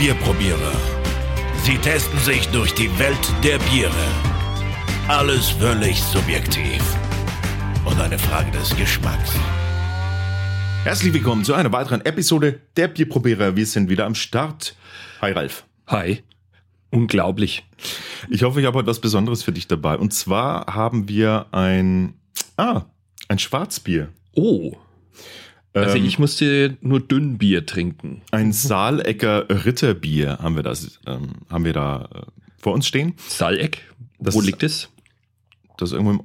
Bierprobierer. Sie testen sich durch die Welt der Biere. Alles völlig subjektiv. Und eine Frage des Geschmacks. Herzlich willkommen zu einer weiteren Episode der Bierprobierer. Wir sind wieder am Start. Hi Ralf. Hi. Unglaublich. Ich hoffe, ich habe heute was Besonderes für dich dabei. Und zwar haben wir ein, ah, ein Schwarzbier. Oh. Also Ähm, ich musste nur Dünnbier trinken. Ein Saalecker Ritterbier haben wir das, ähm, haben wir da äh, vor uns stehen. Saaleck. Das Wo liegt es? Das ist irgendwo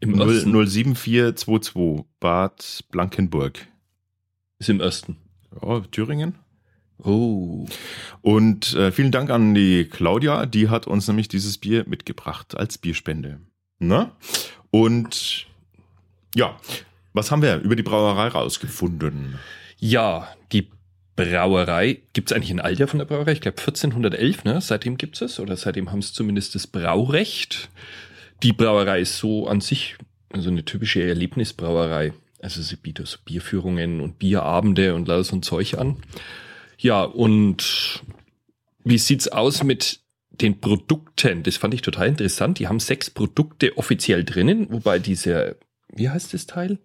Im im Osten. 0- 07422 Bad Blankenburg. Ist im Osten. Ja, Thüringen. Oh. Und äh, vielen Dank an die Claudia, die hat uns nämlich dieses Bier mitgebracht als Bierspende. Ne? Und ja, was haben wir über die Brauerei rausgefunden? Ja, die Brauerei, gibt es eigentlich ein Alter von der Brauerei? Ich glaube 1411, ne? Seitdem gibt es oder seitdem haben es zumindest das Braurecht. Die Brauerei ist so an sich also eine typische Erlebnisbrauerei. Also sie bietet so Bierführungen und Bierabende und lauter so ein Zeug an. Ja, und wie sieht's aus mit den Produkten? Das fand ich total interessant. Die haben sechs Produkte offiziell drinnen, wobei dieser, wie heißt das Teil?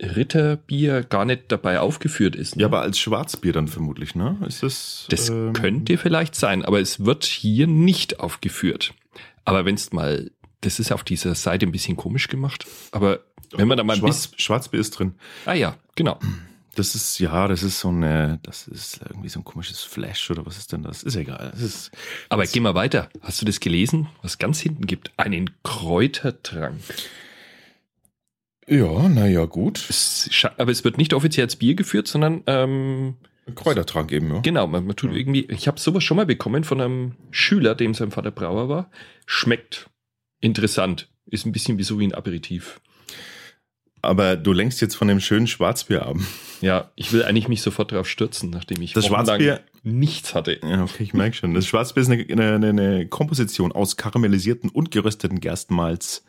Ritterbier gar nicht dabei aufgeführt ist. ne? Ja, aber als Schwarzbier dann vermutlich, ne? Ist das? Das ähm, könnte vielleicht sein, aber es wird hier nicht aufgeführt. Aber wenn es mal, das ist auf dieser Seite ein bisschen komisch gemacht, aber wenn man da mal Schwarz, Schwarzbier ist drin. ah ja, genau. Das ist, ja, das ist so eine, das ist irgendwie so ein komisches Flash oder was ist denn das? Ist egal. Das ist, Aber geh mal weiter. Hast du das gelesen, was ganz hinten gibt? Einen Kräutertrank. Ja, naja, gut. Es, aber es wird nicht offiziell als Bier geführt, sondern ähm, Kräutertrank eben, ja. genau, man, man tut irgendwie, ich habe sowas schon mal bekommen von einem Schüler, dem sein Vater Brauer war. Schmeckt interessant. Ist ein bisschen wie so wie ein Aperitif. Aber du lenkst jetzt von dem schönen Schwarzbier ab. Ja, ich will eigentlich mich sofort drauf stürzen, nachdem ich Das Schwarzbier- nichts hatte. Ja, okay, ich merke schon. Das Schwarzbier ist eine, eine, eine Komposition aus karamellisierten und gerösteten Gerstenmalz,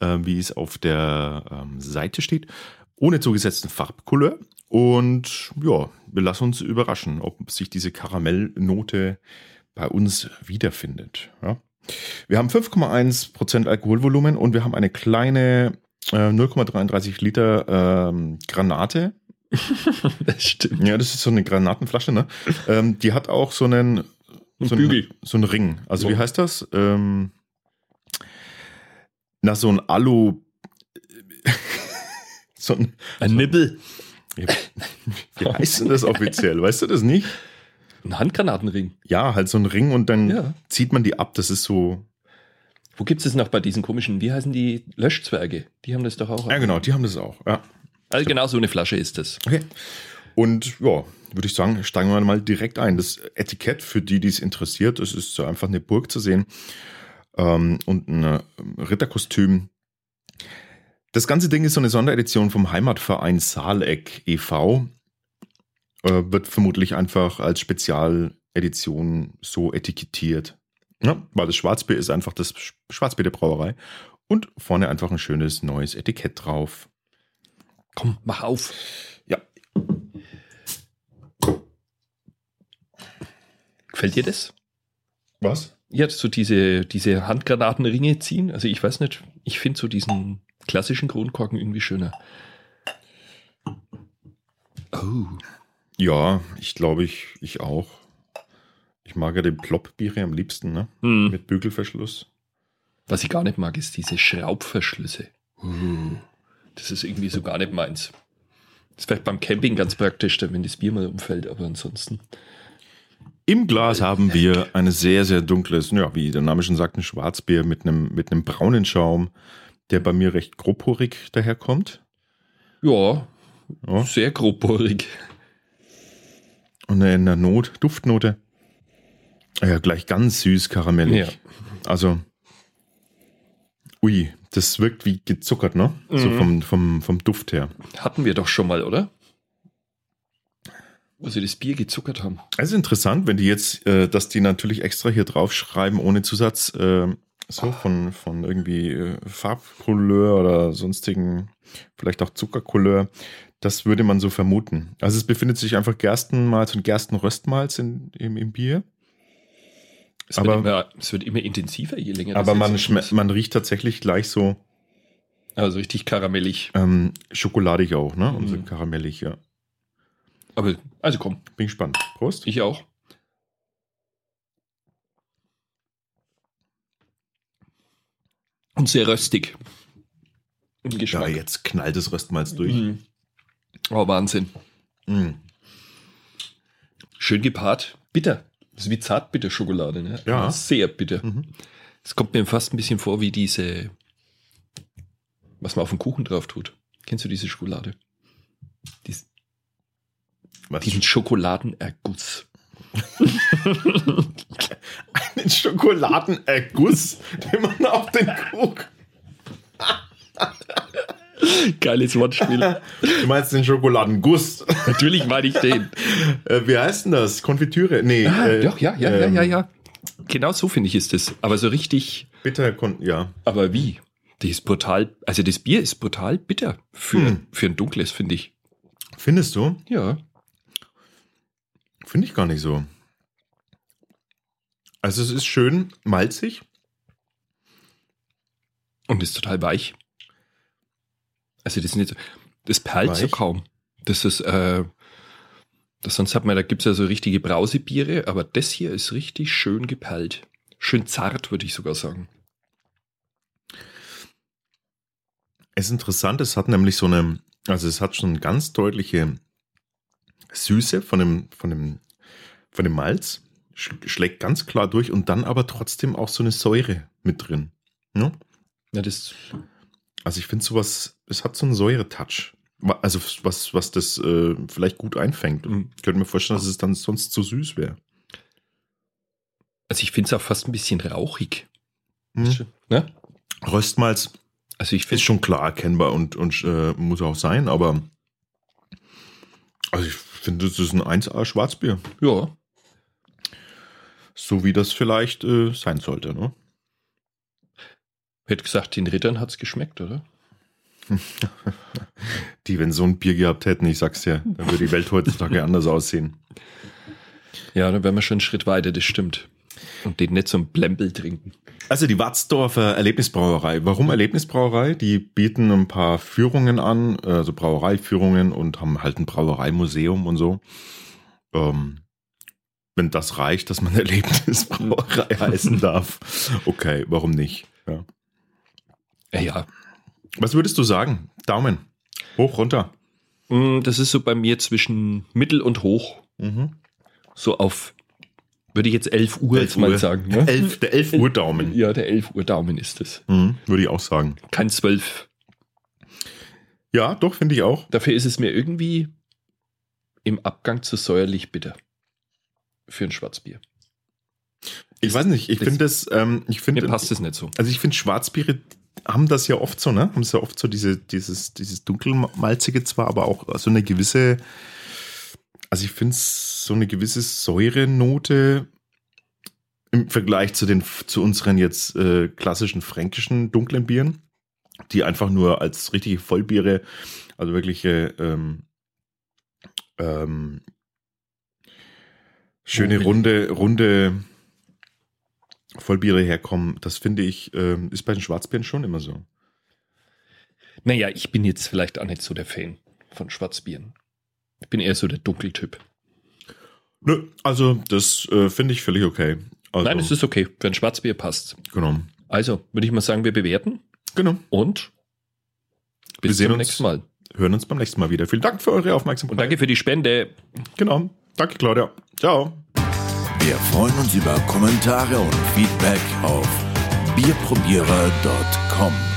äh, wie es auf der ähm, Seite steht, ohne zugesetzten Farbcouleur. Und ja, wir lassen uns überraschen, ob sich diese Karamellnote bei uns wiederfindet. Ja. Wir haben 5,1% Alkoholvolumen und wir haben eine kleine äh, 0,33 Liter ähm, Granate. Das stimmt. Ja, das ist so eine Granatenflasche, ne? ähm, die hat auch so einen, Ein so einen, so einen Ring. Also So. wie heißt das? Ähm, na, so ein Alu. so ein, Ein Nibbel. wie heißt denn das offiziell? Weißt du das nicht? Ein Handgranatenring. Ja, halt so ein Ring und dann Ja. zieht man die ab. Das ist so. Wo gibt es noch bei diesen komischen, wie heißen die Löschzwerge? Die haben das doch auch. Ja, genau, die haben das auch. Ja. Also genau so eine Flasche ist das. Okay. Und ja, würde ich sagen, steigen wir mal direkt ein. Das Etikett für die, die es interessiert, das ist so einfach eine Burg zu sehen ähm, und ein äh, Ritterkostüm. Das ganze Ding ist so eine Sonderedition vom Heimatverein Saaleck e.V. Äh, wird vermutlich einfach als Spezialedition so etikettiert. Ja, weil das Schwarzbier ist einfach das Sch- Schwarzbier der Brauerei und vorne einfach ein schönes neues Etikett drauf. Komm, mach auf. Ja, Gefällt dir das? Was? Ja, so diese, diese Handgranatenringe ziehen. Also ich weiß nicht, ich finde so diesen klassischen Kronkorken irgendwie schöner. Oh. Ja, ich glaube, ich, ich auch. Ich mag ja den Plop-Biere am liebsten, ne? Hm. Mit Bügelverschluss. Was ich gar nicht mag, ist diese Schraubverschlüsse. Uh, das ist irgendwie so gar nicht meins. Das ist vielleicht beim Camping ganz praktisch, wenn das Bier mal umfällt, aber ansonsten. Im Glas haben wir ein sehr, sehr dunkles, ja, wie der Name schon sagt, ein Schwarzbier mit einem, mit einem braunen Schaum, der bei mir recht grobporig daherkommt. Ja, Ja. sehr grobporig. Und in der Not, Duftnote. Ja, gleich ganz süß karamellig. Ja. Also, ui, das wirkt wie gezuckert, ne? So Mhm. vom, vom, vom Duft her. Hatten wir doch schon mal, oder? Wo sie das Bier gezuckert haben. Es ist interessant, wenn die jetzt, äh, dass die natürlich extra hier draufschreiben, ohne Zusatz, äh, So von, von irgendwie äh, Farbcouleur oder sonstigen, vielleicht auch Zuckercouleur. Das würde man so vermuten. Also es befindet sich einfach Gerstenmalz und Gerstenröstmalz in, im, im Bier. Es, Aber- wird immer, es wird immer intensiver, je länger Aber das man, man riecht tatsächlich gleich so Also richtig karamellig. ähm, schokoladig auch, ne? Und so Mhm. karamellig, ja. Aber, also komm, Bin gespannt. Prost. ich auch. Und sehr röstig. Im ja, Geschmack. jetzt knallt das Röstmalz durch. Mhm. Oh, Wahnsinn. Mm. Schön gepaart. Bitter. Das ist wie Zartbitterschokolade, ne? Ja. Sehr bitter. Mhm. Es kommt mir fast ein bisschen vor wie diese, was man auf den Kuchen drauf tut. Kennst du diese Schokolade? Dies, Was? diesen Schokoladenerguss. Einen Schokoladenerguss, den man auf den Kuchen. Geiles Wortspiel. Du meinst den Schokoladenguss. Natürlich meine ich den. Äh, wie heißt denn das? Konfitüre? Nee. Ah, äh, doch, ja, ja, ähm, ja, ja, ja. Genau so finde ich ist es. Aber so richtig, Bitter, ja. aber wie? Die ist brutal, also das Bier ist brutal bitter für, Hm. für ein dunkles, finde ich. Findest du? Ja. Finde ich gar nicht so. Also es ist schön malzig. Und ist total weich. Also das ist nicht, das perlt so Weich? kaum. Das ist, äh, das sonst hat man, da gibt's ja so richtige Brausebiere, aber das hier ist richtig schön geperlt. Schön zart, würde ich sogar sagen. Es ist interessant, es hat nämlich so eine, also es hat schon ganz deutliche Süße von dem, von dem, von dem Malz. Sch- Schlägt ganz klar durch und dann aber trotzdem auch so eine Säure mit drin. Ne? Ja, das, Also ich finde sowas, es hat so einen Säure-Touch. Also was, was das äh, vielleicht gut einfängt. Mhm. Ich könnte mir vorstellen, dass es dann sonst zu süß wäre. also ich finde es auch fast ein bisschen rauchig. Mhm. Ne? Röstmalz Also ich ist schon klar erkennbar und, und äh, muss auch sein, aber also ich finde, das ist ein 1A Schwarzbier. ja, So wie das vielleicht äh, sein sollte. Ne? hätte gesagt, den Rittern hat's geschmeckt, oder? Die, wenn so ein Bier gehabt hätten, ich sag's ja, dann würde die Welt heutzutage anders aussehen. Ja, dann wären wir schon einen Schritt weiter, das stimmt. Und den nicht so ein Blempel trinken. Also die Watzdorfer Erlebnisbrauerei. Warum Erlebnisbrauerei? Die bieten ein paar Führungen an, also Brauereiführungen und haben halt ein Brauereimuseum und so. Ähm, wenn das reicht, dass man Erlebnisbrauerei heißen darf, okay, warum nicht? Ja. Ja, ja. Was würdest du sagen? Daumen. Hoch, runter. Mm, Das ist so bei mir zwischen mittel und hoch. Mhm. So auf, würde ich jetzt 11 Uhr jetzt mal sagen. Ne? Elf, der 11 Uhr Daumen. Ja, der 11 Uhr Daumen ist es. Mhm, würde ich auch sagen. Kein 12. Ja, doch, finde ich auch. Dafür ist es mir irgendwie im Abgang zu säuerlich bitter. Für ein Schwarzbier. Ich weiß nicht, ich das- finde das, ähm, ich Mir passt es nicht so. also ich finde Schwarzbiere haben das ja oft so, ne? Haben sie ja oft so diese, dieses, dieses dunkelmalzige zwar, aber auch so eine gewisse, also ich finde es so eine gewisse Säurenote im Vergleich zu den, zu unseren jetzt äh, klassischen fränkischen dunklen Bieren, die einfach nur als richtige Vollbiere, also wirkliche ähm, ähm, schöne runde, runde Vollbiere herkommen. Das finde ich, ähm, ist bei den Schwarzbieren schon immer so. Naja, ich bin jetzt vielleicht auch nicht so der Fan von Schwarzbieren. Ich bin eher so der Dunkeltyp. Nö, also das äh, finde ich völlig okay. Also, Nein, es ist okay. Für ein Schwarzbier passt. genau. Also, würde ich mal sagen, wir bewerten Genau. und bis Wir sehen zum uns. nächsten Mal. Hören uns beim nächsten Mal wieder. Vielen Dank für eure Aufmerksamkeit. Und danke für die Spende. Genau. Danke, Claudia. Ciao. Wir freuen uns über Kommentare und Feedback auf bierprobierer.com.